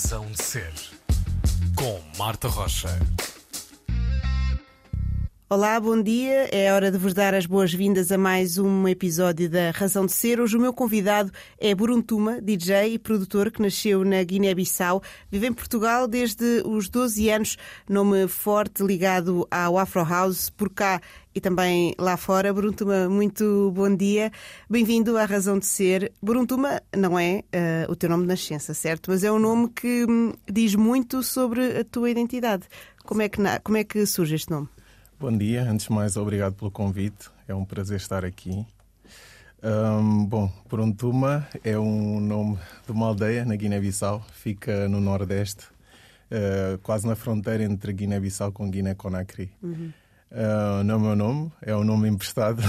Razão de Ser, com Marta Rocha. Olá, bom dia. É hora de vos dar as boas-vindas a mais um episódio da Razão de Ser. Hoje o meu convidado é Buruntuma, DJ e produtor que nasceu na Guiné-Bissau. Vive em Portugal desde os 12 anos, nome forte ligado ao Afro House, por cá e também lá fora. Buruntuma, muito bom dia. Bem-vindo à Razão de Ser. Buruntuma não é uh, o teu nome de nascença, certo? Mas é um nome que hum, diz muito sobre a tua identidade. Como é que, como é que surge este nome? Bom dia, antes de mais, obrigado pelo convite. É um prazer estar aqui. Um, bom, Prontuma é um nome de uma aldeia na Guiné-Bissau, fica no Nordeste, uh, quase na fronteira entre Guiné-Bissau com Guiné-Conakry. Uhum. Uh, não é o meu nome, é o nome emprestado.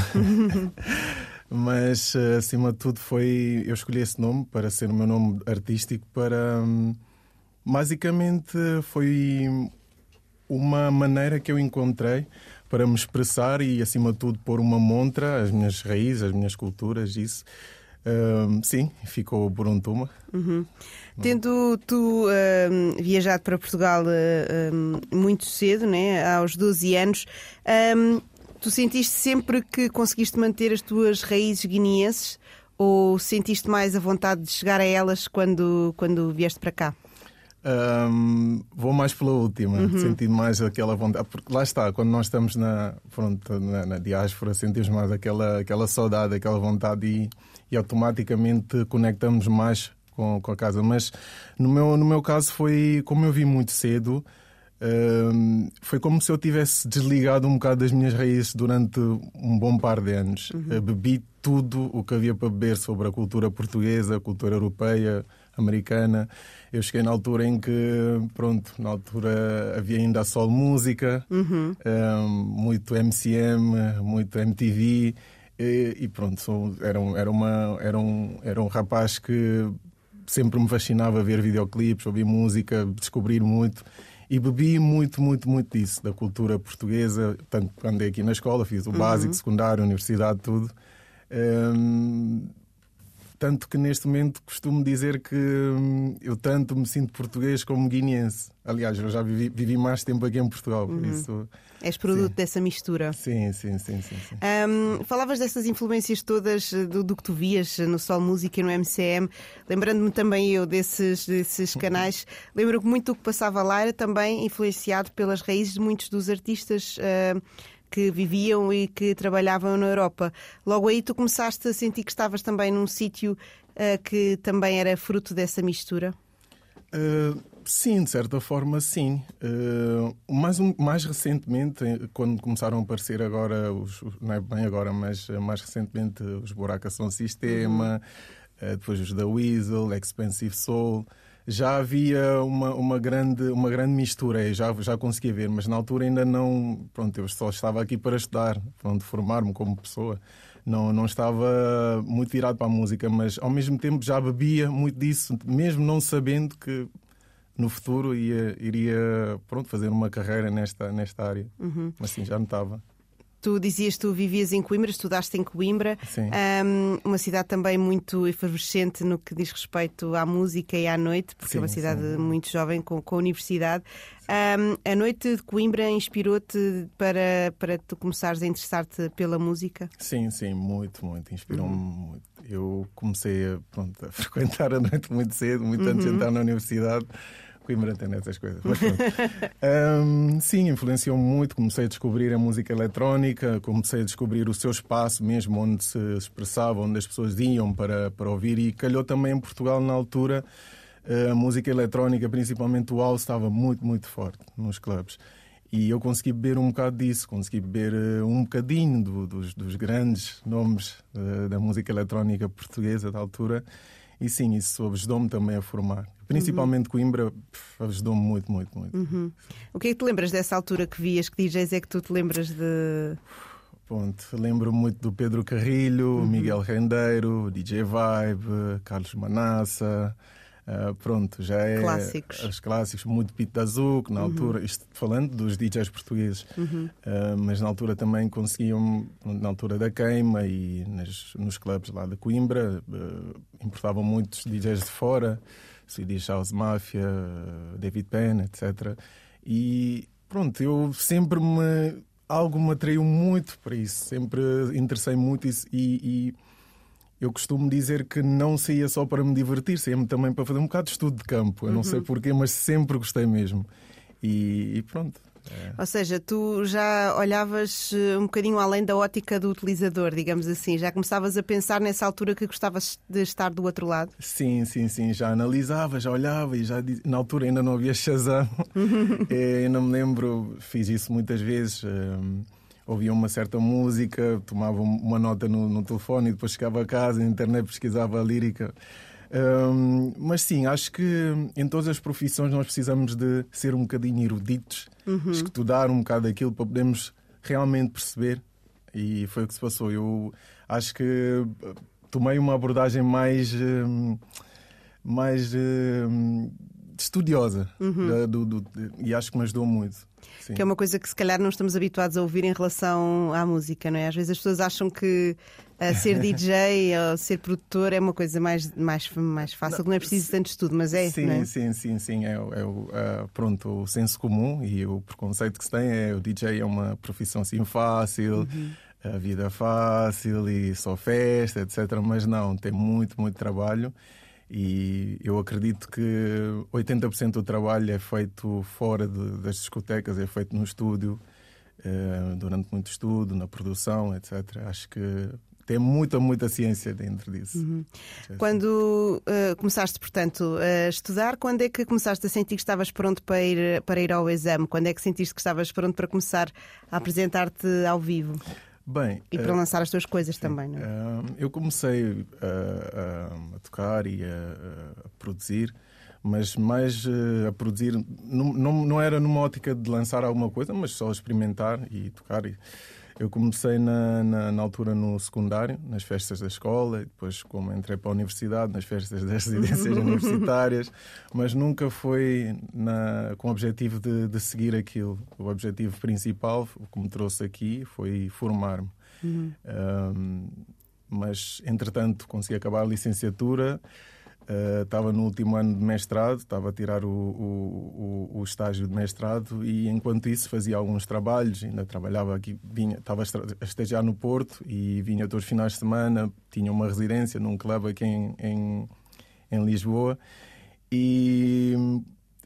Mas, uh, acima de tudo, foi. Eu escolhi esse nome para ser o meu nome artístico para. Um, basicamente, foi uma maneira que eu encontrei para me expressar e, acima de tudo, pôr uma montra, as minhas raízes, as minhas culturas, isso. Uh, sim, ficou por um. Uhum. Tendo tu uh, viajado para Portugal uh, muito cedo, né, aos 12 anos, tu sentiste sempre que conseguiste manter as tuas raízes guineenses ou sentiste mais a vontade de chegar a elas quando, quando vieste para cá? Um, vou mais pela última, uhum. senti mais aquela vontade, porque lá está, quando nós estamos na, pronto, na, na diáspora, sentimos mais aquela, aquela saudade, aquela vontade e, e automaticamente conectamos mais com, com a casa. Mas no meu, no meu caso foi, como eu vi muito cedo, um, foi como se eu tivesse desligado um bocado das minhas raízes durante um bom par de anos. Uhum. Bebi tudo o que havia para beber sobre a cultura portuguesa, a cultura europeia, americana. Eu cheguei na altura em que, pronto, na altura havia ainda só música, uhum. um, muito MCM, muito MTV. E, e pronto, sou, era, um, era, uma, era, um, era um rapaz que sempre me fascinava ver videoclipes, ouvir música, descobrir muito. E bebi muito, muito, muito disso, da cultura portuguesa. Tanto andei aqui na escola, fiz o uhum. básico, secundário, universidade, tudo. Um, tanto que neste momento costumo dizer que hum, eu tanto me sinto português como guineense. Aliás, eu já vivi, vivi mais tempo aqui em Portugal, por uhum. isso. És produto sim. dessa mistura. Sim, sim, sim. sim, sim. Um, falavas dessas influências todas eh, do, do, que tu vias no Sol Música e no MCM, lembrando-me também eu desses, desses canais. Lembro-me muito do que passava lá era também influenciado pelas raízes de muitos dos artistas. Uh, que viviam e que trabalhavam na Europa. Logo aí tu começaste a sentir que estavas também num sítio uh, que também era fruto dessa mistura? Uh, sim, de certa forma, sim. Uh, mais, um, mais recentemente, quando começaram a aparecer agora, os, não é bem agora, mas mais recentemente, os Buraca São Sistema, uhum. depois os da Weasel, Expensive Soul já havia uma, uma, grande, uma grande mistura, já, já conseguia ver, mas na altura ainda não. Pronto, eu só estava aqui para estudar, pronto, formar-me como pessoa. Não, não estava muito virado para a música, mas ao mesmo tempo já bebia muito disso, mesmo não sabendo que no futuro ia, iria pronto, fazer uma carreira nesta, nesta área. Uhum. Mas sim, já notava. Tu dizias que tu vivias em Coimbra, estudaste em Coimbra, um, uma cidade também muito efervescente no que diz respeito à música e à noite, porque sim, é uma cidade sim. muito jovem com, com a universidade. Um, a noite de Coimbra inspirou-te para, para tu começares a interessar-te pela música? Sim, sim, muito, muito. Inspirou-me uhum. muito. Eu comecei a, pronto, a frequentar a noite muito cedo, muito uhum. antes de uhum. entrar na universidade. Coimbra tem essas coisas. Mas, um, sim, influenciou muito. Comecei a descobrir a música eletrónica, comecei a descobrir o seu espaço mesmo, onde se expressava, onde as pessoas iam para, para ouvir. E calhou também em Portugal, na altura, a música eletrónica, principalmente o house, estava muito, muito forte nos clubes. E eu consegui beber um bocado disso, consegui beber uh, um bocadinho do, dos, dos, grandes nomes uh, da música eletrónica portuguesa da altura. E sim, isso ajudou-me também a formar. Principalmente uhum. Coimbra ajudou-me muito, muito, muito. Uhum. O que é que te lembras dessa altura que vias? Que DJs é que tu te lembras de. Ponto. Lembro muito do Pedro Carrilho, uhum. Miguel Rendeiro, DJ Vibe, Carlos Manassa. Uh, pronto, já é clássicos. os clássicos, muito Pito da Azul, na uhum. altura, isto falando dos DJs portugueses, uhum. uh, mas na altura também conseguiam, na altura da queima e nas, nos clubes lá de Coimbra, uh, importavam muitos DJs de fora, Swedish House Mafia, David Penn, etc. E pronto, eu sempre me. Algo me atraiu muito para isso, sempre interessei muito isso e, e eu costumo dizer que não saía só para me divertir, saía também para fazer um bocado de estudo de campo. Eu não sei porquê, mas sempre gostei mesmo. E, e pronto. É. Ou seja, tu já olhavas eh, um bocadinho além da ótica do utilizador, digamos assim. Já começavas a pensar nessa altura que gostavas de estar do outro lado? Sim, sim, sim. Já analisava, já olhava e já na altura ainda não havia Shazam. é, eu não me lembro, fiz isso muitas vezes. Um, ouvia uma certa música, tomava uma nota no, no telefone e depois chegava a casa, na internet pesquisava a lírica. Um, mas sim, acho que em todas as profissões nós precisamos de ser um bocadinho eruditos, uhum. estudar um bocado aquilo para podermos realmente perceber. E foi o que se passou. Eu acho que tomei uma abordagem mais. mais estudiosa uhum. do, do, e acho que me ajudou muito. Sim. Que é uma coisa que se calhar não estamos habituados a ouvir em relação à música, não é? Às vezes as pessoas acham que uh, ser DJ ou ser produtor é uma coisa mais, mais, mais fácil, não, que não é preciso tanto estudo, mas é. Sim, é? sim, sim, sim. É, é o, uh, pronto, o senso comum e o preconceito que se tem é o DJ é uma profissão assim fácil. Uhum a vida fácil e só festa, etc. Mas não, tem muito, muito trabalho e eu acredito que 80% do trabalho é feito fora de, das discotecas, é feito no estúdio, uh, durante muito estudo, na produção, etc. Acho que tem muita, muita ciência dentro disso. Uhum. Quando uh, começaste, portanto, a estudar, quando é que começaste a sentir que estavas pronto para ir, para ir ao exame? Quando é que sentiste que estavas pronto para começar a apresentar-te ao vivo? Bem, e para uh, lançar as tuas coisas sim, também, não é? Uh, eu comecei a, a tocar e a, a, produzir, mas mais a produzir, não, não, não, era numa ótica de lançar alguma coisa, mas só experimentar e tocar. E, eu comecei na, na, na, altura no secundário, nas festas da escola, e depois, como entrei para a universidade, nas festas das residências universitárias, mas nunca foi na, com o objetivo de, de, seguir aquilo. O objetivo principal, o que me trouxe aqui, foi formar-me. Uhum. Um, mas, entretanto, consegui acabar a licenciatura. Uh, estava no último ano de mestrado, estava a tirar o, o, o, o, estágio de mestrado e enquanto isso fazia alguns trabalhos, ainda trabalhava aqui, vinha, estava a estagiar no Porto e vinha todos os finais de semana, tinha uma residência num clube aqui em, em, em Lisboa e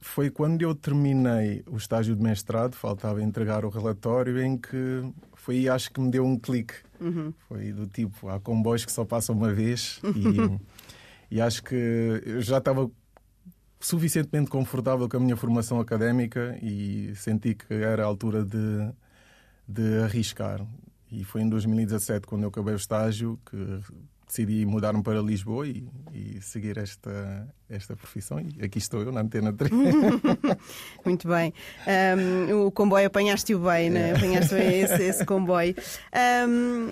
foi quando eu terminei o estágio de mestrado, faltava entregar o relatório, em que foi acho que me deu um clique. Uhum. Foi do tipo, há comboios que só passam uma vez e E acho que eu já estava suficientemente confortável com a minha formação académica e senti que era a altura de, de arriscar. E foi em 2017, quando eu acabei o estágio, que decidi mudar-me para Lisboa e, e, seguir esta, esta profissão. E aqui estou eu na Antena 3. Muito bem. Um, o comboio apanhaste-o bem, né? É. Apanhaste bem esse, esse comboio. Um,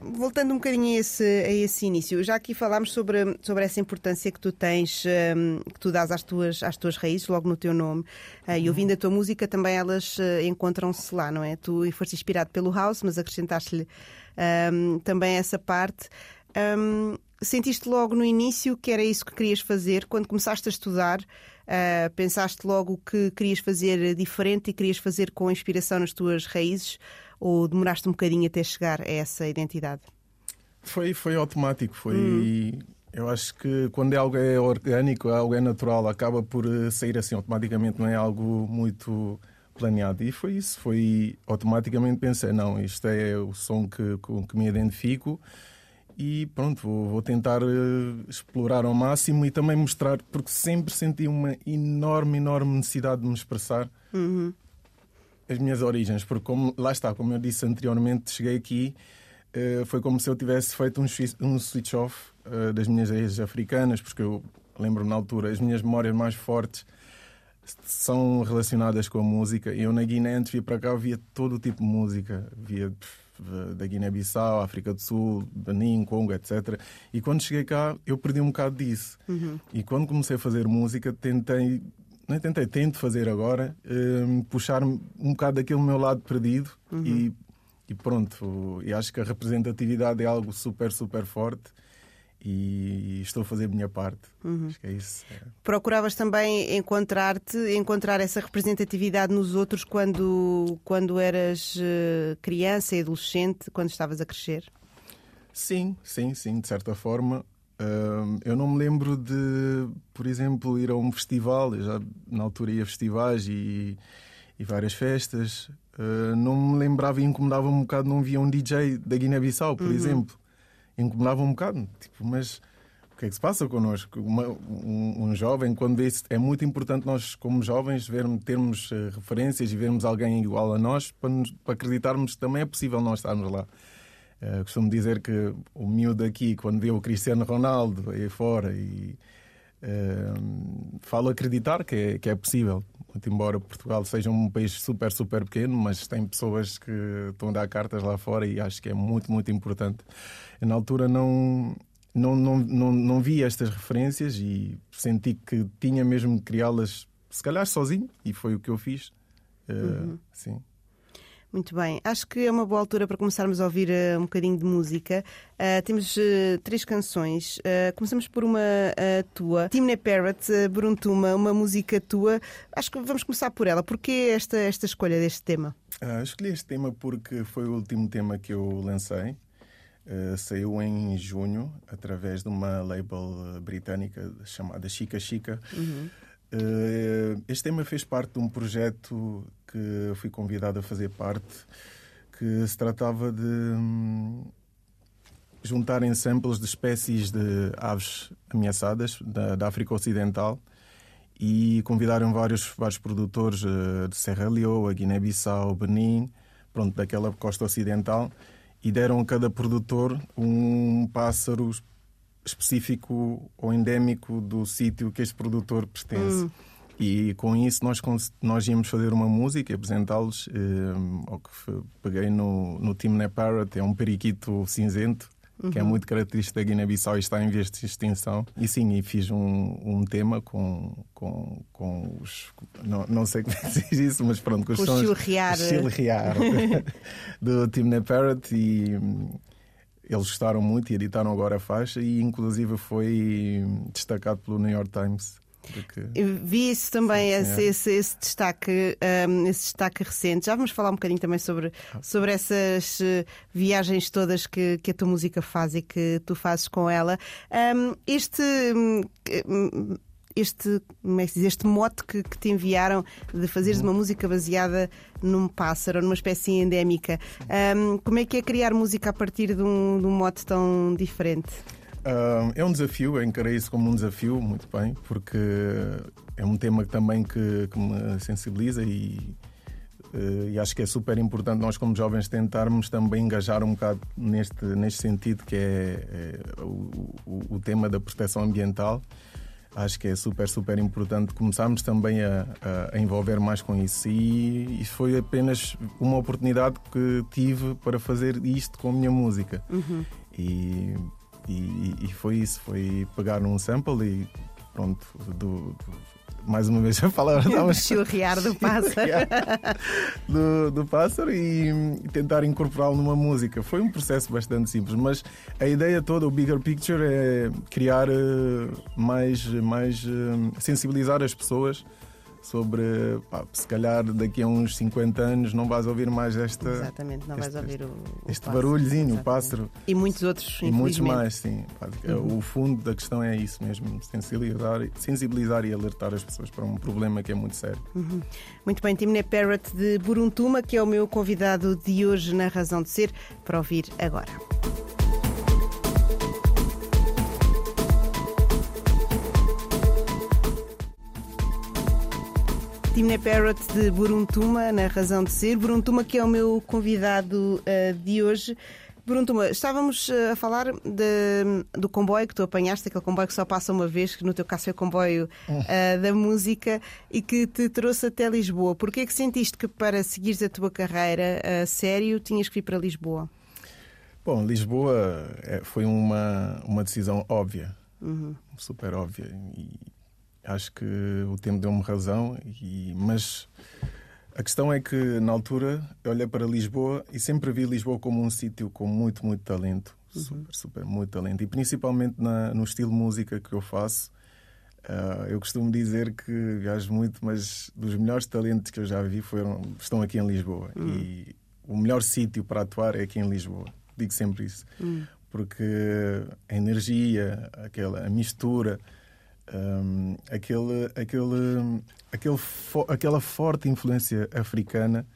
voltando um bocadinho a esse, a esse início, já aqui falámos sobre, sobre essa importância que tu tens, um, que tu dás às tuas, às tuas raízes, logo no teu nome. Uh, e ouvindo a tua música, também elas uh, encontram-se lá, não é? Tu foste inspirado pelo House, mas acrescentaste-lhe um, também essa parte. Um, sentiste logo no início que era isso que querias fazer? Quando começaste a estudar, uh, pensaste logo que querias fazer diferente e querias fazer com inspiração nas tuas raízes? Ou demoraste um bocadinho até chegar a essa identidade? Foi, foi automático. Foi. Hum. Eu acho que quando é algo é orgânico, algo é natural, acaba por eh, sair assim automaticamente, não é algo muito planeado. E foi isso, foi automaticamente pensei, não, isto é o som que, com que me identifico e pronto, vou, vou tentar uh, explorar ao máximo e também mostrar, porque sempre senti uma enorme, enorme necessidade de me expressar uhum. as minhas origens, porque como, lá está, como eu disse anteriormente, cheguei aqui, uh, foi como se eu tivesse feito um, um switch off uh, das minhas raízes africanas, porque eu lembro na altura, as minhas memórias mais fortes são relacionadas com a música. Eu na Guiné, antes vir para cá, via todo o tipo de música. Via da Guiné-Bissau, África do Sul, Benin, Congo, etc. E quando cheguei cá, eu perdi um bocado disso. Uhum. E quando comecei a fazer música, tentei, não é tentei, tento fazer agora, um, puxar um bocado daquele meu lado perdido uhum. e, e pronto. E acho que a representatividade é algo super, super forte e estou a fazer a minha parte. Uhum. Acho que é isso. É. Procuravas também encontrar-te, encontrar essa representatividade nos outros quando, quando eras eh, criança e adolescente, quando estavas a crescer? Sim, sim, sim, de certa forma. Eu não me lembro de, por exemplo, ir a um festival. Eu já na altura ia a festivais e, e várias festas. Uh, não me lembrava e incomodava um bocado não via um DJ da Guiné-Bissau, por uhum. exemplo incomodava um bocado. Tipo, mas o que é que se passa connosco? Uma, um, um, jovem, quando vê isso, é muito importante nós, como jovens, vermos, termos uh, referências e vermos alguém igual a nós para, nos, para acreditarmos que também é possível nós estarmos lá. Uh, costumo dizer que o miúdo aqui, quando vê o Cristiano Ronaldo aí fora, e uh, falo acreditar que é, que é possível. Muito embora Portugal seja um país super, super pequeno, mas tem pessoas que estão a dar cartas lá fora e acho que é muito, muito importante. Eu, na altura não, não, não, não, não vi estas referências e senti que tinha mesmo de criá-las, se calhar sozinho, e foi o que eu fiz. Uh, uhum. Sim. Muito bem, acho que é uma boa altura para começarmos a ouvir uh, um bocadinho de música. Uh, temos uh, três canções. começamos por uma tua, Timney Parrot, Bruntuma, uma música tua. Acho que vamos começar por ela. Porquê esta, esta escolha deste tema? escolhi este tema porque foi o último tema que eu lancei. saiu em junho através de uma label britânica chamada Chica Chica. Uhum. Este tema fez parte de um projeto que fui convidado a fazer parte, que se tratava de hum, juntarem samples de espécies de aves ameaçadas da, da África Ocidental e convidaram vários, vários produtores uh, de Serra Leoa, Guiné-Bissau, Benin, pronto, daquela costa ocidental, e deram a cada produtor um pássaro específico ou endémico do sítio que este produtor pertence. Hum. E com isso nós, nós íamos fazer uma música e apresentá-los. Eh, ao que peguei no, no Team Parrot, é um periquito cinzento. Uhum. Que é uhum. muito característico da Guiné-Bissau e está em vias de extinção. E sim, e fiz um, um tema com, com, com os. Não, não sei como é que se diz isso, mas pronto, com os sons. Chilrear. Chilrear do Team Parrot. E eles gostaram muito e editaram agora a faixa. E inclusive foi destacado pelo New York Times porque... Vi isso também, sim, esse, esse, esse, destaque, um, esse destaque recente. Já vamos falar um bocadinho também sobre, sobre essas eh, viagens todas que, que a tua música faz e que tu fazes com ela. Um, este. Um, este, como é que diz, este mote que, que, te enviaram de fazeres uma música baseada num pássaro, numa espécie endémica. Um, como é que é criar música a partir de um, de um mote tão diferente? É um desafio, eu encarei isso como um desafio, muito bem, porque é um tema também que, que me sensibiliza e, uh, e, acho que é super importante nós, como jovens, tentarmos também engajar um bocado neste, neste sentido, que é, é o, o, o, tema da proteção ambiental. Acho que é super, super importante começarmos também a, a, a envolver mais com isso. E, e, foi apenas uma oportunidade que tive para fazer isto com a minha música. Uhum. E e, e, foi isso, foi pegar um sample e pronto, do, do mais uma vez a palavra estava chilrear do pássaro do, do pássaro e, tentar incorporá-lo numa música. Foi um processo bastante simples mas a ideia toda o bigger picture é criar uh, mais mais uh, sensibilizar as pessoas sobre pá, se calhar daqui a uns 50 anos não vais ouvir mais esta. Exatamente, não vais ouvir o, este pássaro, barulhozinho, exatamente. o pássaro. E muitos outros. E muitos mais, sim. Uhum. O fundo da questão é isso mesmo: sensibilizar, sensibilizar e alertar as pessoas para um problema que é muito sério. Uhum. Muito bem, Timné Parrot de Buruntuma, que é o meu convidado de hoje na Razão de Ser, para ouvir agora. Timné Parrot de Buruntuma, na razão de ser. Buruntuma, que é o meu convidado uh, de hoje. Buruntuma, estávamos uh, a falar de, do comboio que tu apanhaste, aquele comboio que só passa uma vez, que no teu caso é o comboio uh, da música e que te trouxe até Lisboa. Porquê é que sentiste que para seguires a tua carreira a sério tinhas que ir para Lisboa? Bom, Lisboa foi uma, uma decisão óbvia, uhum. super óbvia. E acho que o tempo deu-me razão, e, mas A questão é que, na altura, eu olhei para Lisboa e sempre vi Lisboa como um sítio com muito, muito talento. Uhum. Super, super, muito talento. E principalmente na, no estilo de música que eu faço. Uh, eu costumo dizer que viajo muito, mas dos melhores talentos que eu já vi foram, estão aqui em Lisboa. Uhum. E o melhor sítio para atuar é aqui em Lisboa. Digo sempre isso. Uhum. Porque a energia, aquela, a mistura um, aquele, aquele, aquele fo aquela forte influência africana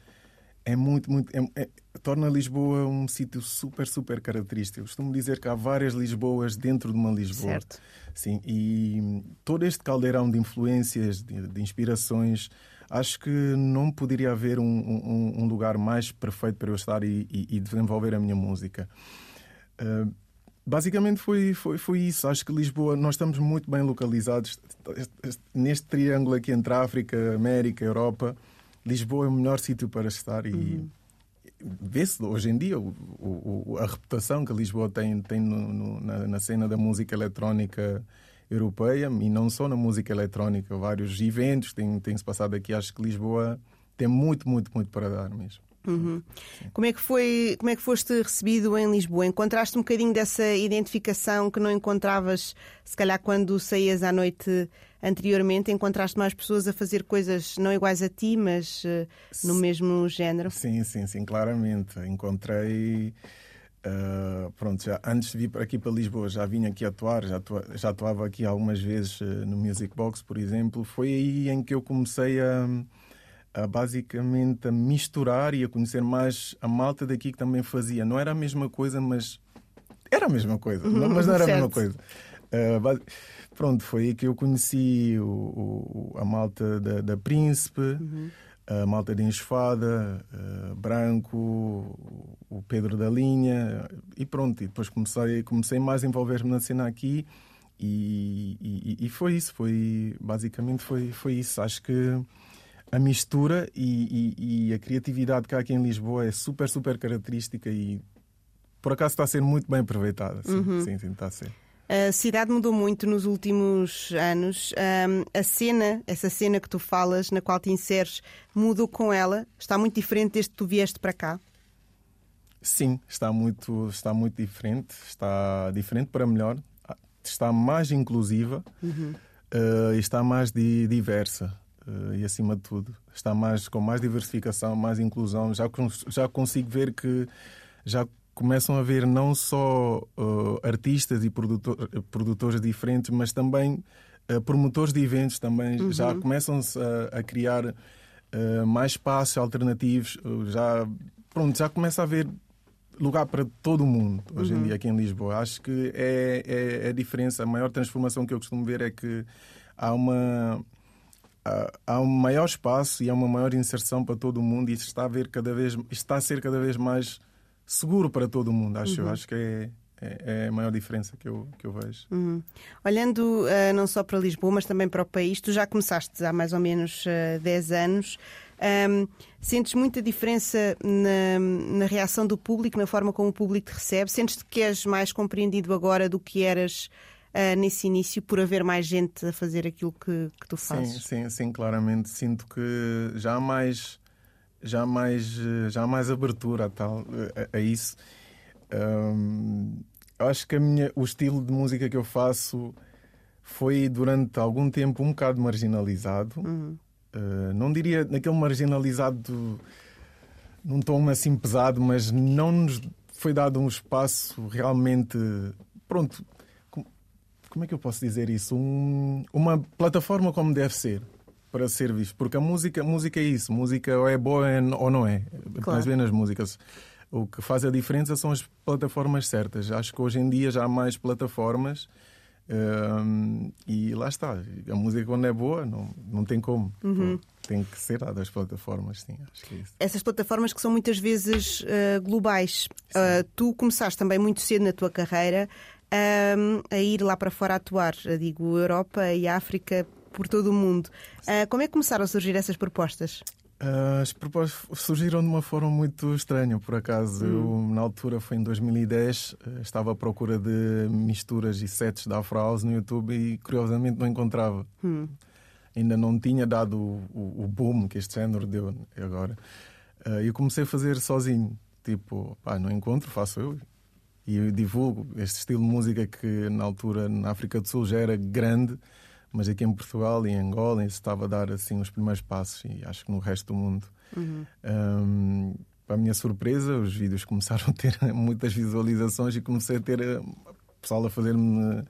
é muito, muito. É, é, torna Lisboa um sítio super, super característico. Eu costumo dizer que há várias Lisboas dentro de uma Lisboa. Certo. Sim, e todo este caldeirão de influências, de, de inspirações, acho que não poderia haver um, um, um, lugar mais perfeito para eu estar e, e, e desenvolver a minha música. Uh, Basicamente foi, foi, foi isso. Acho que Lisboa, nós estamos muito bem localizados neste triângulo aqui entre África, América, Europa. Lisboa é o melhor sítio para estar e uhum. vê-se hoje em dia o, o, a reputação que Lisboa tem, tem no, no, na, na, cena da música eletrónica europeia e não só na música eletrónica. Vários eventos têm, têm se passado aqui. Acho que Lisboa tem muito, muito, muito para dar mesmo. Uhum. Como é que foi, como é que foste recebido em Lisboa? Encontraste um bocadinho dessa identificação que não encontravas, se calhar quando saías à noite anteriormente, encontraste mais pessoas a fazer coisas não iguais a ti, mas uh, no mesmo género? Sim, sim, sim, claramente. Encontrei Uh, pronto, já antes de vir para aqui para Lisboa já vinha aqui atuar, já, atua, já atuava aqui algumas vezes uh, no Music Box, por exemplo. Foi aí em que eu comecei a, a basicamente a misturar e a conhecer mais a malta daqui que também fazia. Não era a mesma coisa, mas era a mesma coisa, mas não era certo. a mesma coisa. Uh, pronto, foi aí que eu conheci o, o, a malta da, da Príncipe, uhum. a malta de Enxofada, uh, Branco, o Pedro da Linha, e pronto. E depois comecei, comecei mais a envolver-me na cena aqui. E, e, e, foi isso, foi basicamente foi, foi isso. Acho que a mistura e, e, e, a criatividade que há aqui em Lisboa é super, super característica e por acaso está a ser muito bem aproveitada. Sim, uhum. sim, sim, está a ser. A cidade mudou muito nos últimos anos. Um, a cena, essa cena que tu falas, na qual te inseres, mudou com ela? Está muito diferente desde que tu vieste para cá? Sim, está muito, está muito diferente. Está diferente para melhor. Está mais inclusiva uhum. uh, e está mais diversa. Uh, e acima de tudo está mais com mais diversificação, mais inclusão. Já já consigo ver que já começam a ver não só uh, artistas e produtor, produtores diferentes, mas também uh, promotores de eventos também uhum. já começam a, a criar mais espaços alternativos. já pronto, já começa a haver lugar para todo o mundo hoje uhum. em dia aqui em Lisboa. Acho que é, é, é a diferença, a maior transformação que eu costumo ver é que há uma há um maior espaço e há uma maior inserção para todo o mundo e está a, ver cada vez, está a ser cada vez mais seguro para todo o mundo, acho uhum. eu. Acho que é, é, é, a maior diferença que eu, que eu vejo. Uhum. Olhando uh, não só para Lisboa, mas também para o país, tu já começaste há mais ou menos uh, eh, 10 anos. Um, sentes muita diferença na, na, reação do público, na forma como o público te recebe? Sentes que és mais compreendido agora do que eras uh, nesse início por haver mais gente a fazer aquilo que, que tu fazes? Sim, sim, sim, claramente. Sinto que já há mais, já há mais, já há mais abertura a, tal, a, a isso. Um, acho que a minha, o estilo de música que eu faço foi durante algum tempo um bocado marginalizado. Uhum. Uh, não diria naquele marginalizado num tom assim pesado, mas não nos foi dado um espaço realmente pronto como é que eu posso dizer isso? Um, uma plataforma como deve ser para ser visto. Porque a música, música é isso. Música ou é boa ou não é. Claro. Mas bem nas músicas. O que faz a diferença são as plataformas certas. Acho que hoje em dia já há mais plataformas. Um, e lá está. A música, quando é boa, não, não tem como. Uhum. Tem que ser dada às plataformas, sim. Acho que é isso. Essas plataformas que são muitas vezes uh, globais. Uh, tu começaste também muito cedo na tua carreira um, a ir lá para fora atuar, digo Europa e África, por todo o mundo. Uh, como é que começaram a surgir essas propostas? Uh, as propostas surgiram de uma forma muito estranha, por acaso. Hum. Eu, na altura, foi em 2010, ah, estava à procura de misturas e sets da Afro House no YouTube e, curiosamente, não encontrava. Hum. ainda não tinha dado o, o, o boom que este género deu agora. Uh, eu comecei a fazer sozinho. Tipo, pá, não encontro, faço eu. E eu divulgo este estilo de música que na altura na África do Sul já era grande, mas aqui em Portugal e em Angola estava a dar assim os primeiros passos e acho que no resto do mundo. Uhum. Um, para a minha surpresa, os vídeos começaram a ter muitas visualizações e comecei a ter eh, pessoal a fazer-me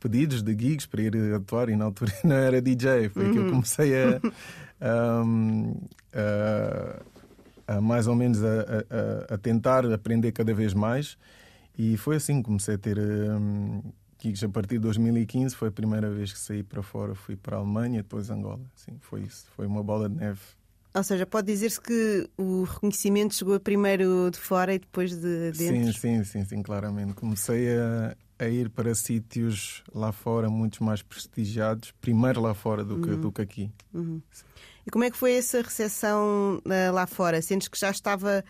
pedidos de gigs para ir atuar e na altura não era DJ, foi uhum. que eu uhum. comecei a, a, a, mais ou menos a, a, tentar aprender cada vez mais e foi assim que comecei a ter um, gigs a partir de 2015, foi a primeira vez que saí para fora, fui para a Alemanha, depois Angola, sim, foi isso, foi uma bola de neve ou seja, pode dizer-se que o reconhecimento chegou primeiro de fora e depois de dentro? Sim, sim, sim, sim claramente. Comecei a, a ir para sítios lá fora, muitos mais prestigiados, primeiro lá fora do que, uhum. do que aqui. Uhum. E como é que foi essa recepção uh, lá fora? Sentes que já estava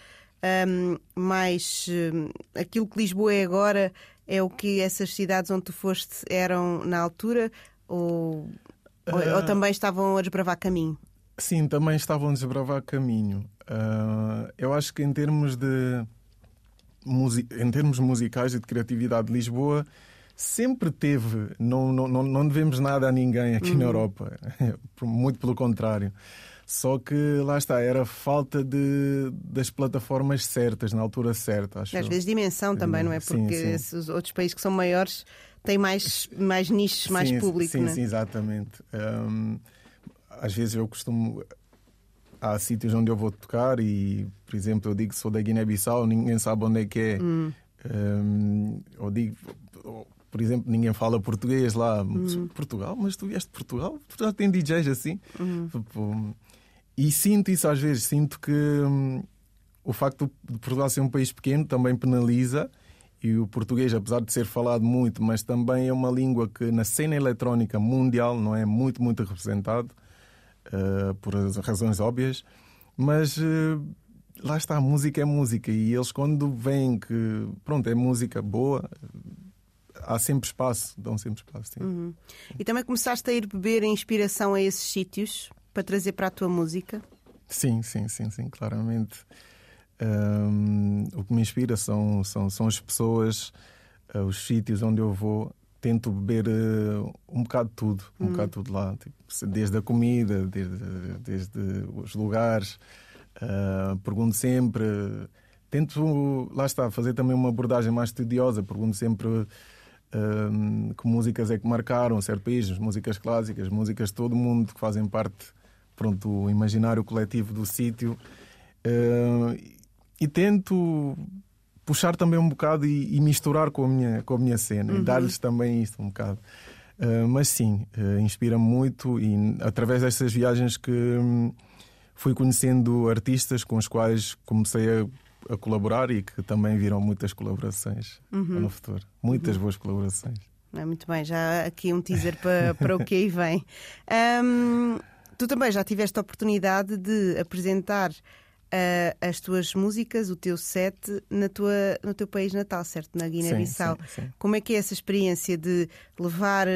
um, mais. Um, aquilo que Lisboa é agora é o que essas cidades onde tu foste eram na altura? Ou, uh... ou, ou ah. também estavam a desbravar caminho? Sim, também estavam a desbravar caminho. Uh, eu acho que em termos de em termos musicais e de criatividade, Lisboa sempre teve, não, não, não devemos nada a ninguém aqui uhum. na Europa, muito pelo contrário. Só que lá está, era falta de, das plataformas certas, na altura certa. Acho Às vezes dimensão também, não é? Porque sim, sim. os outros países que são maiores têm mais, mais nichos, mais sim, público. Sim, é? sim, exatamente. Um, às vezes eu costumo. Há sítios onde eu vou tocar e, por exemplo, eu digo que sou da Guiné-Bissau, ninguém sabe onde é que é. Hum. Um, eu digo, por exemplo, ninguém fala português lá. Hum. Portugal? Mas tu vieste de Portugal? Portugal tem DJs assim? Hum. E sinto isso às vezes. Sinto que hum, o facto de Portugal ser um país pequeno também penaliza. E o português, apesar de ser falado muito, mas também é uma língua que na cena eletrónica mundial não é muito, muito representado uh, por razões óbvias, mas uh, lá está, a música é música e eles quando veem que pronto, é música boa, há sempre espaço, dão sempre espaço. Uhum. E também começaste a ir beber inspiração a esses sítios para trazer para a tua música? Sim, sim, sim, sim, claramente. Um, o que me inspira são, são, são as pessoas, uh, os sítios onde eu vou tento beber uh, um bocado de tudo, um uhum. bocado de tudo lá, tipo, desde a comida, desde, desde os lugares. Uh, pergunto sempre, tento, lá está, fazer também uma abordagem mais estudiosa, pergunto sempre que músicas é que marcaram certo país, músicas clássicas, músicas de todo o mundo que fazem parte pronto, do imaginário coletivo do sítio. e tento puxar também um bocado e, e, misturar com a minha, com a minha cena uhum. e dar-lhes também isto um bocado. Uh, mas sim, uh, inspira-me muito e através destas viagens que um, fui conhecendo artistas com os quais comecei a, a, colaborar e que também viram muitas colaborações uhum. no futuro. Muitas uhum. boas colaborações. É, muito bem, já aqui um teaser para, para o que aí vem. Um, tu também já tiveste a oportunidade de apresentar uh, as tuas músicas, o teu set, na tua, no teu país natal, certo? Na Guiné-Bissau. Como é que é essa experiência de levar uh,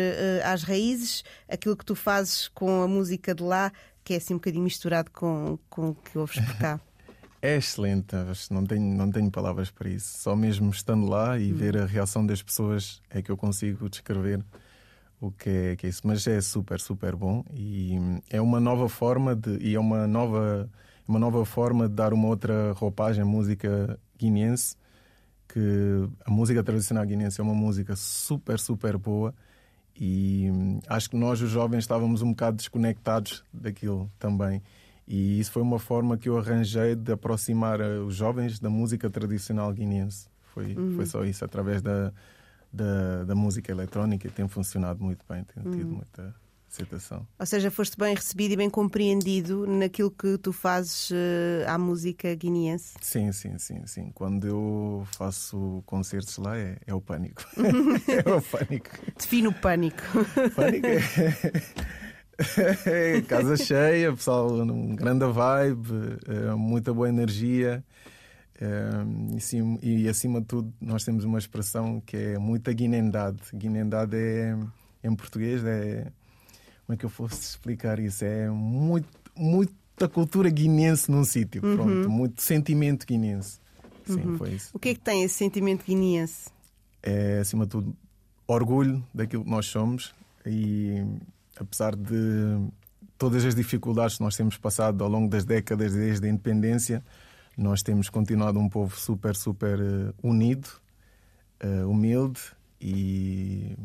às raízes aquilo que tu fazes com a música de lá, que é assim um bocadinho misturado com, com o que ouves por cá? É excelente, não tenho, não tenho palavras para isso. Só mesmo estando lá e hum. ver a reação das pessoas é que eu consigo descrever o que é, que é isso. Mas é super, super bom e é uma nova forma de, e é uma nova uma nova forma de dar uma outra roupagem à música guineense, que a música tradicional guineense é uma música super, super boa e hum, acho que nós, os jovens, estávamos um bocado desconectados daquilo também. E isso foi uma forma que eu arranjei de aproximar eh, os jovens da música tradicional guineense. Foi, uhum. foi só isso, através da, da, da música eletrónica, e tem funcionado muito bem, tem tido uhum. muita aceitação. Ou seja, foste bem recebido e bem compreendido naquilo que tu fazes uh, à música guineense? Sim, sim, sim, sim. Quando eu faço concertos lá é, é o pânico. é o pânico. Define o pânico. pânico é... é casa cheia, pessoal, um grande vibe, é, muita boa energia. E, sim, e acima de tudo, nós temos uma expressão que é muita guinendade. Guinendade é, em português, é como é que eu fosse explicar isso? É muito, muita cultura guinense num sítio, Uhum. pronto, muito sentimento guinense. Sim, foi isso. O que é que tem esse sentimento guineense? É, acima de tudo, orgulho daquilo que nós somos e, apesar de todas as dificuldades que nós temos passado ao longo das décadas desde a independência, nós temos continuado um povo super, super eh, unido, eh, humilde e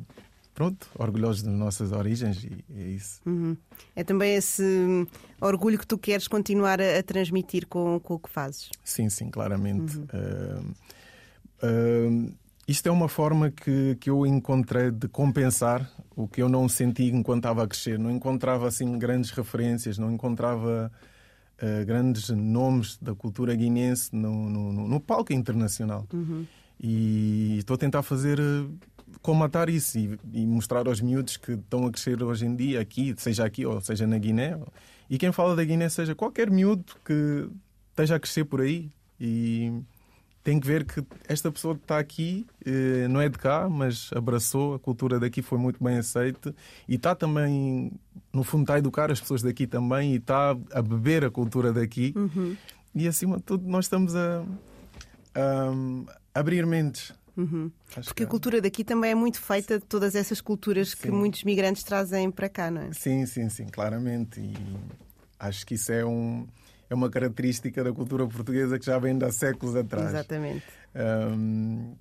pronto, orgulhosos das nossas origens e é isso. Uhum. É também esse hum, orgulho que tu queres continuar a, a transmitir com, com o que fazes. Sim, sim, claramente. Uh, uh, isto é uma forma que, que eu encontrei de compensar o que eu não senti enquanto estava a crescer. Não encontrava assim grandes referências, não encontrava uh, grandes nomes da cultura guinense no, no, no, palco internacional. E estou a tentar fazer uh, comatar isso e, e, mostrar aos miúdos que estão a crescer hoje em dia aqui, seja aqui ou seja na Guiné. E quem fala da Guiné seja qualquer miúdo que esteja a crescer por aí e tem que ver que esta pessoa que está aqui eh, não é de cá, mas abraçou a cultura daqui, foi muito bem aceita e está também, no fundo, está a educar as pessoas daqui também e está a beber a cultura daqui. Uhum. E acima de tudo, nós estamos a, a abrir mentes. Uhum. Porque a cultura daqui também é muito feita de todas essas culturas sim. que muitos migrantes trazem para cá, não é? Sim, sim, sim, claramente. E acho que isso é, um, é uma característica da cultura portuguesa que já vem de há séculos atrás. Exatamente. Um,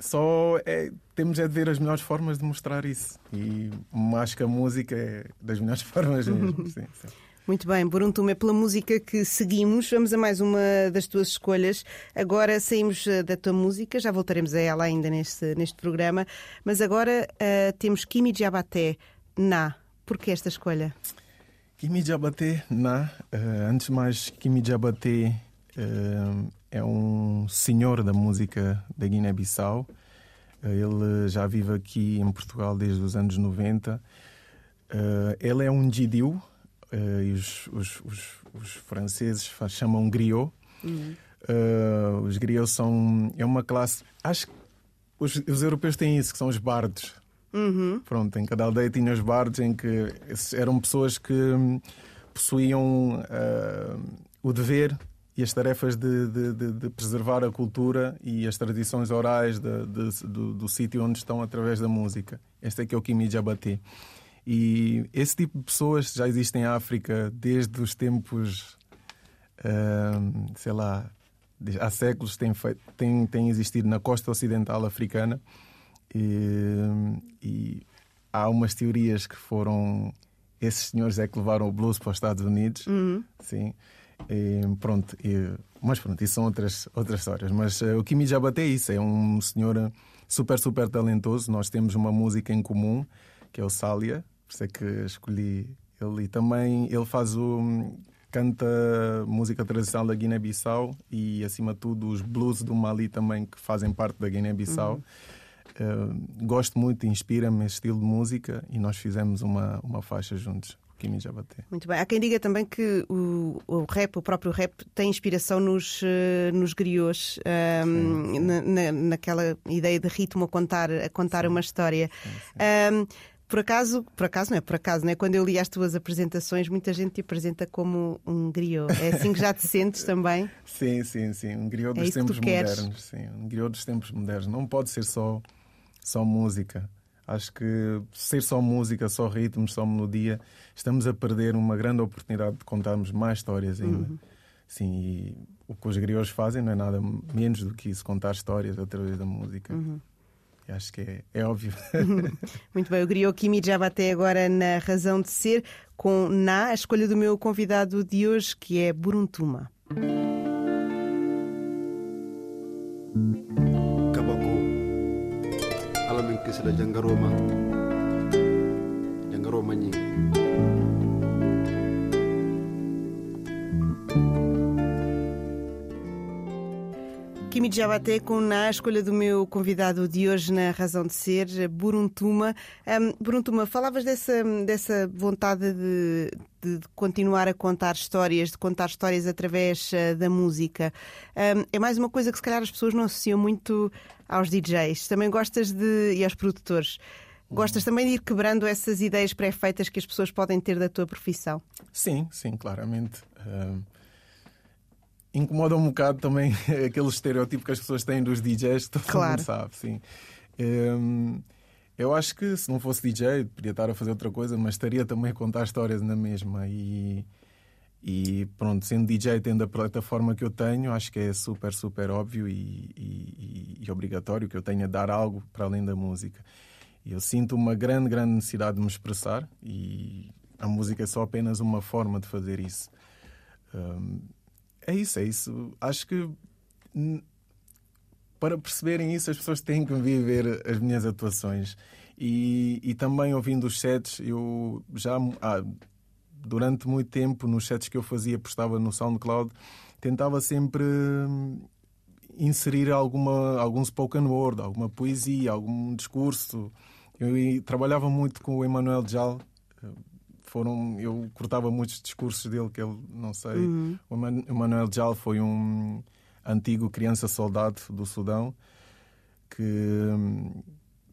só é, temos é de ver as melhores formas de mostrar isso. E acho que a música é das melhores formas mesmo. sim, sim. Muito bem, Buruntum, é pela música que seguimos. Vamos a mais uma das tuas escolhas. Agora saímos eh, da tua música, já voltaremos a ela ainda neste, neste programa. Mas agora uh, temos Kimi Diabaté, Na. Por que esta escolha? Kimi Diabaté, Na. Uh, antes de mais, Kimi Diabaté uh, é um senhor da música da Guiné-Bissau. ele já vive aqui em Portugal desde os anos 90. ele é um Gidiu, Uh, e os, os, os, os, franceses chamam griot. Uhum. Uh, os griots são é uma classe. Acho que os, os, europeus têm isso, que são os bardos. Uhum. Pronto, em cada aldeia tinha os bardos em que eram pessoas que possuíam uh, o dever e as tarefas de, de, de, de, preservar a cultura e as tradições orais do, do sítio onde estão através da música. Este é que é o Kimi Jabati. E esse tipo de pessoas já existe em África desde os tempos, uh, sei lá, há séculos tem existido na costa ocidental africana. E, e, há umas teorias que foram esses senhores é que levaram o blues para os Estados Unidos. Uhum. Sim. E, pronto, e, mas pronto, isso são outras, outras histórias. Mas uh, o Kimi Jabate é isso, é um senhor super, super talentoso. Nós temos uma música em comum, que é o Sália, por isso é que escolhi ele. E também ele faz o. canta música tradicional da Guiné-Bissau e, acima de tudo, os blues do Mali também, que fazem parte da Guiné-Bissau. Uhum. Uh, gosto muito, inspira-me esse estilo de música e nós fizemos uma, uma faixa juntos. Kimi Jabaté. Muito bem. Há quem diga também que o, o rap, o próprio rap, tem inspiração nos, uh, nos griots, um, sim, sim. Na, na, naquela ideia de ritmo a contar, a contar uma história. Um, por acaso, por acaso não é por acaso, não é? Quando eu li as tuas apresentações, muita gente te apresenta como um griot. É assim que já te sentes também? Sim, sim, sim. Um griot dos é tempos modernos. Sim, um griot dos tempos modernos. Não pode ser só, só música. Acho que ser só música, só ritmos, só melodia, estamos a perder uma grande oportunidade de contarmos mais histórias ainda. Uhum. Sim, e o que os griots fazem não é nada menos do que isso, contar histórias através da música. Uhum. Acho que é, é óbvio. Muito bem, o griot Kimi já até agora na razão de ser, com Na, a escolha do meu convidado de hoje, que é Buruntuma. Alamin kisila jangaroma, jangaroma nyi. Kimi Jabaté com na escolha do meu convidado de hoje na Razão de Ser, Buruntuma. Um, Buruntuma, falavas dessa, dessa vontade de, de, continuar a contar histórias, de contar histórias através uh, da música. Um, é mais uma coisa que se calhar as pessoas não associam muito aos DJs. Também gostas de. e aos produtores. Gostas também de ir quebrando essas ideias pré-feitas que as pessoas podem ter da tua profissão? Sim, sim, claramente. Uh, incomoda um bocado também aquele estereótipo que as pessoas têm dos DJs, que todo Claro. mundo sabe, sim. Um, eu acho que se não fosse DJ, podia estar a fazer outra coisa, mas estaria também a contar histórias na mesma. E, e pronto, sendo DJ, tendo a plataforma que eu tenho, acho que é super, super óbvio e, e- e obrigatório que eu tenha dar algo para além da música. Eu sinto uma grande, grande necessidade de me expressar e a música é só apenas uma forma de fazer isso. Um, é isso, é isso. Acho que para perceberem isso, as pessoas têm que viver as minhas atuações. E, e também ouvindo os sets, eu já ah, durante muito tempo, nos sets que eu fazia, postava no SoundCloud, tentava sempre hum, inserir alguma, algum spoken word, alguma poesia, algum discurso. Eu trabalhava muito com o Emmanuel Jal. Foram, eu cortava muitos discursos dele que ele, não sei. O Eman- Emmanuel Jal foi um antigo criança soldado do Sudão que hum,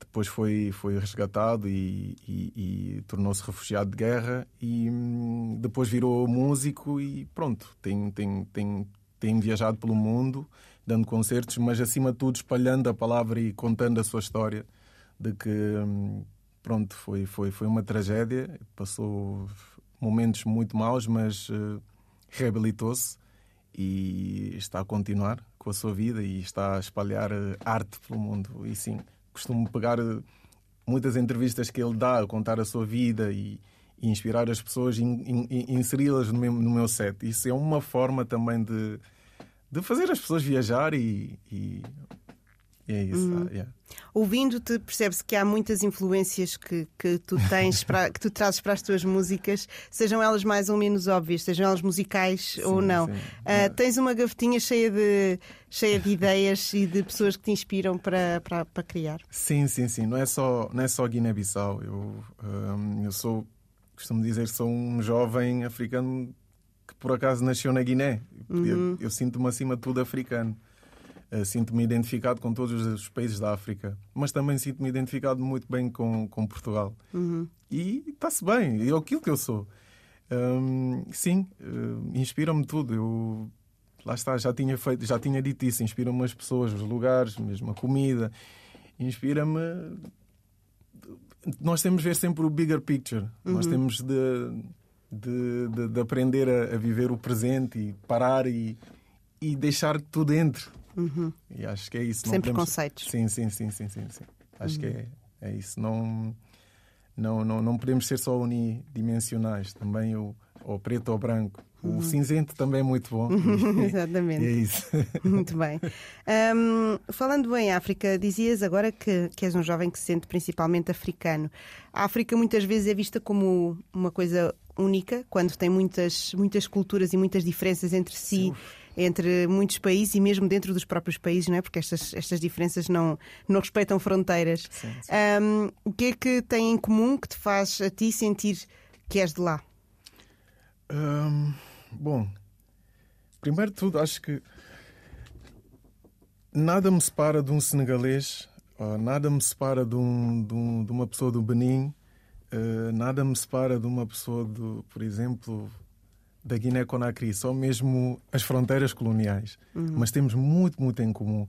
depois foi, foi resgatado e, e- e tornou-se refugiado de guerra e hum, depois virou músico e pronto, tem, tem, tem, tem viajado pelo mundo dando concertos, mas acima de tudo espalhando a palavra e contando a sua história de que hum, pronto, foi, foi, foi uma tragédia, passou momentos muito maus, mas eh, reabilitou-se e está a continuar com a sua vida e está a espalhar eh, arte pelo mundo. E sim, costumo pegar eh, muitas entrevistas que ele dá contar a sua vida e, e inspirar as pessoas e in- inseri-las no meu, no meu set. Isso é uma forma também de, de fazer as pessoas viajar e, e- e é isso. ah, yeah. Ouvindo-te, percebe-se que há muitas influências que, que tu tens, para, que tu trazes para as tuas músicas, sejam elas mais ou menos óbvias, sejam elas musicais ou não. sim. Ah, tens uma gavetinha cheia de, cheia de ideias e de pessoas que te inspiram para, para, para criar. Sim, sim, sim. Não é só, não é só Guiné-Bissau. Eu, hum, eu sou, costumo dizer, que sou um jovem africano que por acaso nasceu na Guiné. Eu, eu sinto-me acima de tudo africano. Uh, sinto-me identificado com todos os países da África, mas também sinto-me identificado muito bem com, com Portugal. E está-se bem, é aquilo que eu sou. Hum, sim, uh, inspira-me tudo. Eu lá está, já tinha feito, já tinha dito isso, inspira-me as pessoas, os lugares, mesmo a comida. Inspira-me. Nós temos de ver sempre o bigger picture. Nós temos de, de, de- de aprender a, a viver o presente e parar e, e deixar tudo dentro. E acho que é isso. Sem podemos- preconceitos. Sim, sim, sim, sim, sim, sim. Acho que é, é isso. Não, não, não, não podemos ser só unidimensionais. Também o, o preto ou branco. O cinzento também é muito bom. Exatamente. É isso. Muito bem. Hum, falando em África, dizias agora que, que és um jovem que se sente principalmente africano. A África muitas vezes é vista como uma coisa única, quando tem muitas, muitas culturas e muitas diferenças entre si, entre muitos países e mesmo dentro dos próprios países, não é? Porque estas, estas diferenças não, não respeitam fronteiras. Sim, sim. Hum, o que é que tem em comum que te faz a ti sentir que és de lá? Hum, bom, primeiro de tudo, acho que nada me separa de um senegalês, nada me separa de, um, de, um- de uma pessoa do Benin, eh, nada me separa de uma pessoa, do, por exemplo, da Guiné-Conakry, só mesmo as fronteiras coloniais. Mas temos muito, muito em comum.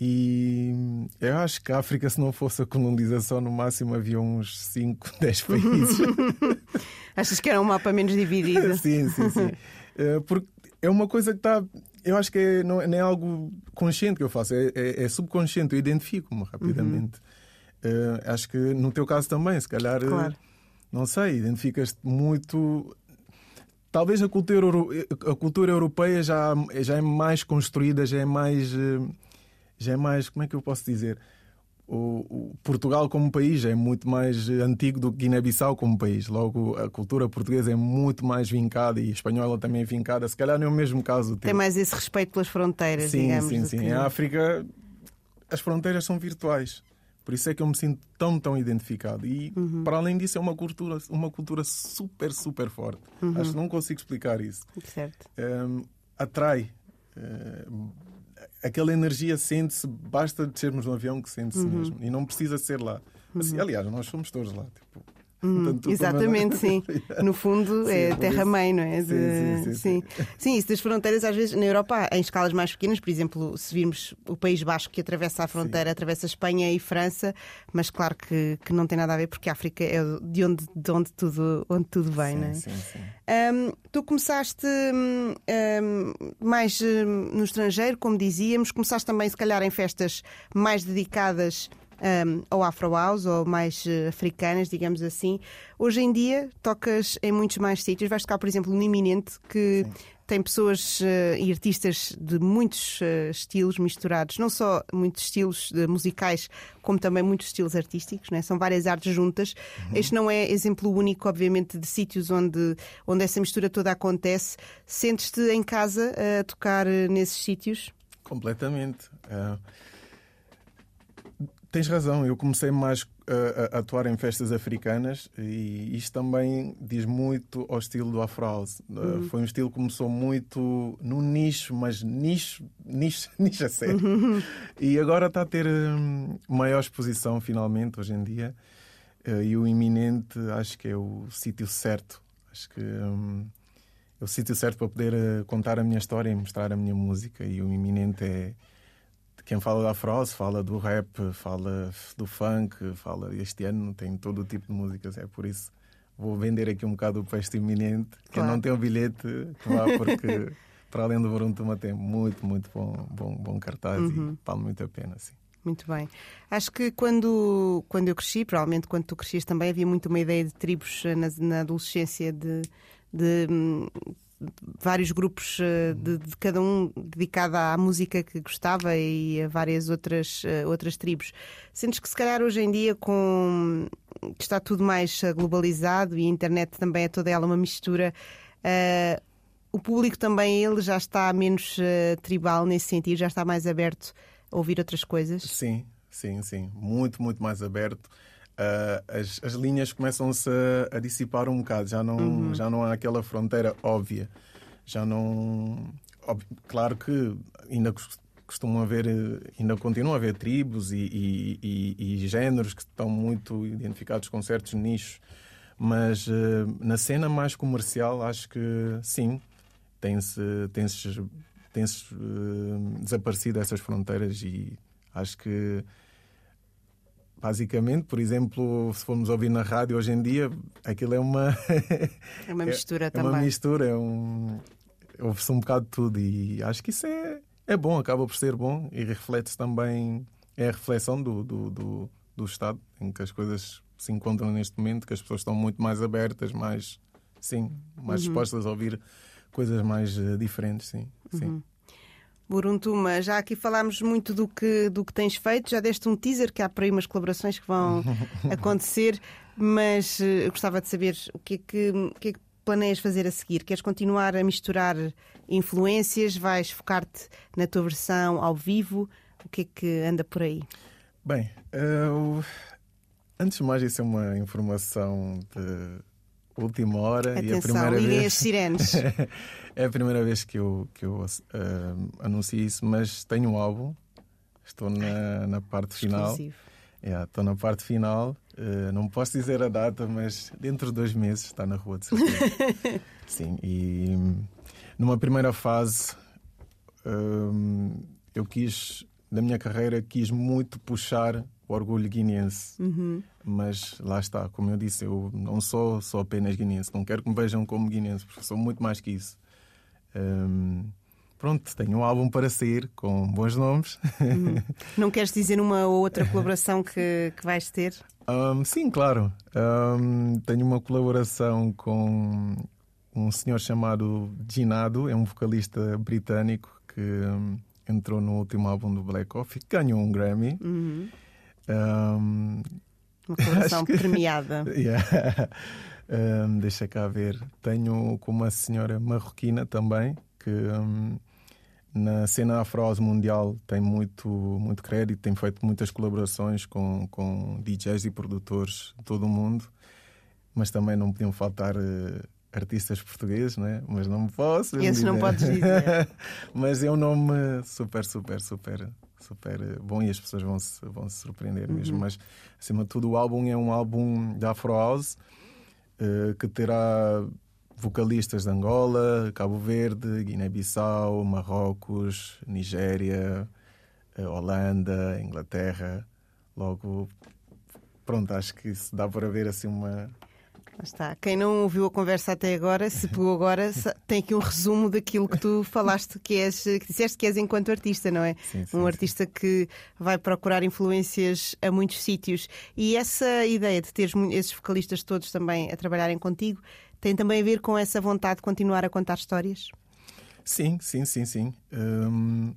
E eu acho que a África, se não fosse a colonização, no máximo havia uns 5, 10 países. Achas que era um mapa menos dividido? sim, sim, sim. Eh, porque é uma coisa que está. Eu acho que é, não, é- algo consciente que eu faço, é, é- é subconsciente, eu identifico-me rapidamente. Eh, acho que no teu caso também, se calhar, eh, Claro. não sei, identificas-te muito. Talvez a cultura, a cultura europeia já, já é mais construída, já é mais. eh, Já é mais. Como é que eu posso dizer? O, o Portugal como país é muito mais antigo do que Guiné-Bissau como país. Logo, a cultura portuguesa é muito mais vincada e a espanhola também é vincada. Se calhar não é o mesmo caso. Tem mais esse respeito pelas fronteiras, Sim, digamos. sim, sim. que- Em África, as fronteiras são virtuais. Por isso é que eu me sinto tão, tão identificado. E, Uhum. para além disso, é uma cultura, uma cultura super, super forte. Uhum. Acho que não consigo explicar isso. Certo. Hum, atrai. hum, aquela energia sente-se, basta descermos no avião que sente-se Uhum. mesmo. E não precisa ser lá. Assim, aliás, nós somos todos lá. Tipo, Como exatamente, sim. No fundo, Sim, é terra-mãe, não é? Sim, sim, sim, sim. Sim, isso das fronteiras, às vezes, na Europa, em escalas mais pequenas, por exemplo, se virmos o País Basco que atravessa a fronteira, atravessa Espanha e França, mas claro que, que não tem nada a ver, porque a África é de onde, de onde, tudo, onde tudo vem, não é? Sim, sim. Hum, tu começaste hum, hum, mais hum, no estrangeiro, como dizíamos, começaste também, se calhar, em festas mais dedicadas hum, ao Afro House ou mais eh, africanas, digamos assim. Hoje em dia tocas em muitos mais sítios. Vais tocar, por exemplo, no Iminente, que tem pessoas eh, e artistas de muitos eh, estilos misturados, não só muitos estilos musicais, como também muitos estilos artísticos, né? são várias artes juntas. Este não é exemplo único, obviamente, de sítios onde, onde essa mistura toda acontece. Sentes-te em casa a tocar nesses sítios? Completamente. Ah, tens razão, eu comecei mais a, a atuar em festas africanas e isto também diz muito ao estilo do Afro House. Ah, foi um estilo que começou muito no nicho, mas nicho, nicho, nicho a sério. E agora está a ter hum, maior exposição finalmente hoje em dia. Ah, e o iminente acho que é o sítio certo. Acho que hum, é o sítio certo para poder eh, contar a minha história e mostrar a minha música. E o iminente é quem fala da House, fala do rap, fala do funk, fala. Este ano tem todo o tipo de músicas, é por isso. Vou vender aqui um bocado para este iminente. Quem Claro. não tem o bilhete, que vá, porque para além do Buruntuma tem muito, muito bom, bom, bom cartaz e vale muito a pena. Sim. Muito bem. Acho que quando, quando eu cresci, provavelmente quando tu crescias também, havia muito uma ideia de tribos eh, na, na adolescência, de, de, hum, vários grupos, eh, de, de cada um dedicado à música que gostava e a várias outras, eh, outras tribos. Sentes que se calhar hoje em dia, com que está tudo mais eh, globalizado e a internet também é toda ela uma mistura. eh, o público também ele já está menos eh, tribal nesse sentido, já está mais aberto a ouvir outras coisas. Sim, sim, sim. Muito, muito mais aberto. Ah, as, as linhas começam-se a, a dissipar um bocado, já não, já não há aquela fronteira óbvia. Já não. óbvio- claro que ainda cos- costumam haver, eh, ainda continuam a haver tribos e, e, e- e géneros que estão muito identificados com certos nichos, mas eh, na cena mais comercial acho que sim, tem-se tem-se tem-se eh, desaparecido essas fronteiras e acho que basicamente, por exemplo, se formos ouvir na rádio hoje em dia, aquilo é uma É uma mistura é também. uma mistura, é um ouve-se um bocado de tudo e acho que isso é, é bom, acaba por ser bom e reflete-se também é a reflexão do, do, do, do estado em que as coisas se encontram neste momento, que as pessoas estão muito mais abertas, mais sim, mais Uhum. dispostas a ouvir coisas mais eh, diferentes, sim, sim. Uhum. Buruntuma, já aqui falámos muito do que, do que tens feito, já deste um teaser que há por aí umas colaborações que vão acontecer, mas eh, eu gostava de saber o que é que, o que, é que planeias fazer a seguir? Queres continuar a misturar influências? Vais focar-te na tua versão ao vivo? O que é que anda por aí? Bem, eu- antes de mais, isso é uma informação de última hora e a Atenção, primeira vez. as sirenes. é a primeira vez que eu, que eu ah, anuncio isso, mas tenho um álbum. Estou na, na parte final. Exclusivo. Yeah, estou na parte final. Uh, não posso dizer a data, mas dentro de dois meses está na rua de certeza. Sim, e hum, numa primeira fase hum, eu quis, na minha carreira, quis muito puxar o orgulho guineense. Uhum. Mas lá está, como eu disse, eu não sou só apenas guineense. Não quero que me vejam como guineense, porque sou muito mais que isso. Hum, pronto, tenho um álbum para sair com bons nomes. Não queres dizer uma ou outra colaboração que, que vais ter? Um, sim, claro. Um, tenho uma colaboração com um senhor chamado Ginado, é um vocalista britânico que um, entrou no último álbum do Black Coffee, ganhou um Grammy. Uhum. Um, Uma Acho que- premiada. yeah. Um, deixa cá ver. Tenho com uma senhora marroquina também, que um, na cena afro mundial tem muito, muito crédito, tem feito muitas colaborações com, com DJs e produtores de todo o mundo, mas também não podiam faltar eh, artistas portugueses, né? mas não posso. Esses não podes dizer. mas é um nome super, super, super, super bom e as pessoas vão se, vão se surpreender Uhum. mesmo. Mas, acima de tudo, o álbum é um álbum da Afro House eh, que terá vocalistas de Angola, Cabo Verde, Guiné-Bissau, Marrocos, Nigéria, eh, Holanda, Inglaterra. Logo, pronto, acho que isso dá para ver assim uma. Está. Quem não ouviu a conversa até agora, se pegou agora, tem aqui um resumo daquilo que tu falaste, que és, que disseste que és enquanto artista, não é? Sim, sim, um sim. artista que vai procurar influências a muitos sítios. E essa ideia de teres mu- esses vocalistas todos também a trabalharem contigo tem também a ver com essa vontade de continuar a contar histórias? Sim, sim, sim, sim. Hum,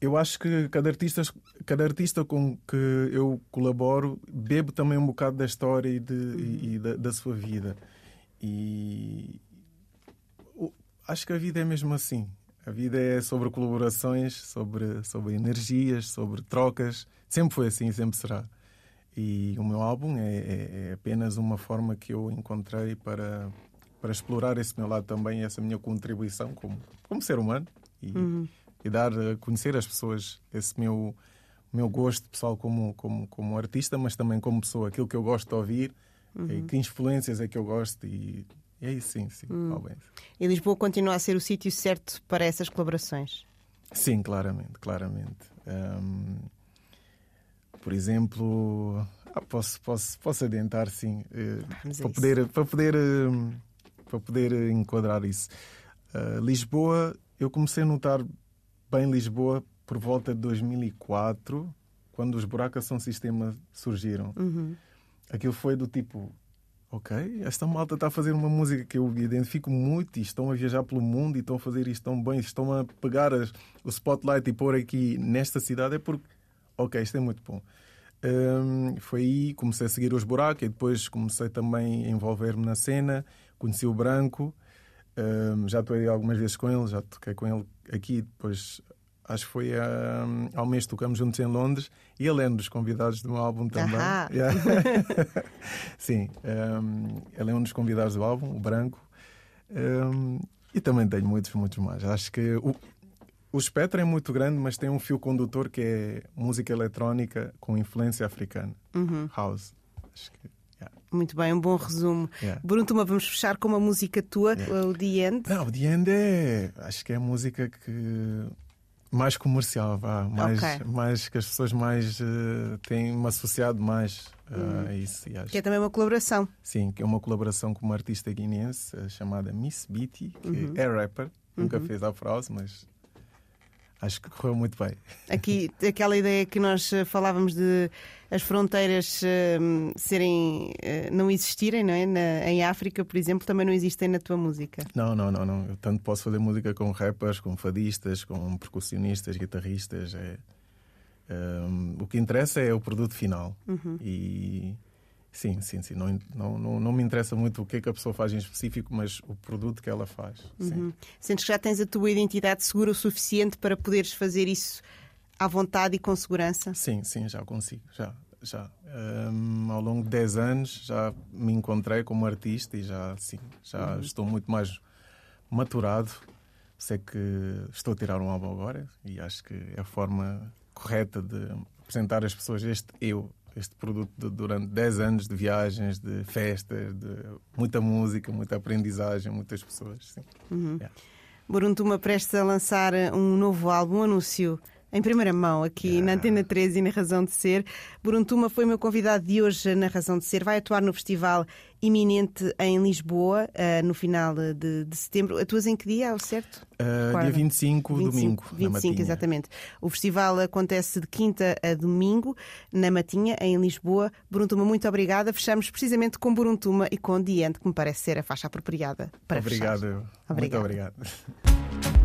eu acho que cada artista, cada artista com que eu colaboro bebe também um bocado da história e, de- e- e da, da sua vida. E acho que a vida é mesmo assim. A vida é sobre colaborações, sobre, sobre energias, sobre trocas. Sempre foi assim e sempre será. E o meu álbum é, é- é apenas uma forma que eu encontrei para, para explorar esse meu lado também, essa minha contribuição como, como ser humano e, e dar a conhecer às pessoas esse meu, meu gosto pessoal como, como, como artista, mas também como pessoa, aquilo que eu gosto de ouvir, e que influências é que eu gosto e é isso, sim, sim. talvez. E Lisboa continua a ser o sítio certo para essas colaborações? Sim, claramente, claramente. Hum, por exemplo, ah, posso, posso, posso adiantar, sim, a para poder, para poder, hum, para poder enquadrar isso. Ah, Lisboa, eu comecei a notar bem Lisboa por volta de 2004, quando os Buracos São Sistema surgiram. Uhum. Aquilo foi do tipo, ok, esta malta está a fazer uma música que eu identifico muito e estão a viajar pelo mundo e estão a fazer isto tão bem, estão a pegar as- o spotlight e pôr aqui nesta cidade, é porque, ok, isto é muito bom. Hum, foi aí comecei a seguir os buracos e depois comecei também a envolver-me na cena, conheci o Branco, hum, já atuei algumas vezes com ele, já toquei com ele aqui, depois acho que foi hum, ao mês tocamos juntos em Londres e ele é um dos convidados do meu álbum também. Ahá. Yeah. Sim, hum, ele é um dos convidados do álbum, o Branco. Hum, e também tenho muitos, muitos mais. Acho que o, o espectro é muito grande, mas tem um fio condutor que é música eletrónica com influência africana. House. Acho que. Yeah. Muito bem, um bom resumo. Yeah. Bruntuma, vamos fechar com uma música tua, o The End. Não, o The End é. Acho que é a música que. Mais comercial, vá. Mais, Ok. mais que as pessoas mais eh, têm-me associado mais eh, a isso. Acho Que é também uma colaboração. Sim, que é uma colaboração com uma artista guineense eh, chamada Miss Beatty, que Uhum. é rapper, nunca fez Afro House, mas acho que correu muito bem. Aqui, aquela ideia que nós eh, falávamos de as fronteiras eh, serem, eh, não existirem, não é? Na- em África, por exemplo, também não existem na tua música. Não, não, não, não. Eu tanto posso fazer música com rappers, com fadistas, com percussionistas, guitarristas. É, ehm, o que interessa é o produto final. E sim, sim, sim. Não, não, não, não me interessa muito o que é que a pessoa faz em específico, mas o produto que ela faz. Uhum. Sentes que já tens a tua identidade segura o suficiente para poderes fazer isso à vontade e com segurança? Sim, sim, já consigo, já, já. Hum, ao longo de 10 anos já me encontrei como artista e já, sim, já estou muito mais maturado. Sei que estou a tirar um álbum agora e acho que é a forma correta de apresentar às pessoas este eu, este produto de- durante 10 anos de viagens, de festas, de muita música, muita aprendizagem, muitas pessoas. Sim. Yeah. Buruntuma prestes a lançar um novo álbum, um anúncio em primeira mão aqui na Antena 13 e na Razão de Ser. Buruntuma foi meu convidado de hoje na Razão de Ser. Vai atuar no festival iminente em Lisboa eh, no final de, de setembro. Atuas em que dia, ao certo? Uh, dia 25, domingo. na 25, Matinha. exatamente. O festival acontece de quinta a domingo na Matinha, em Lisboa. Buruntuma, muito obrigada. Fechamos precisamente com Buruntuma e com Diante, que me parece ser a faixa apropriada para fechar. Obrigado. Muito obrigado.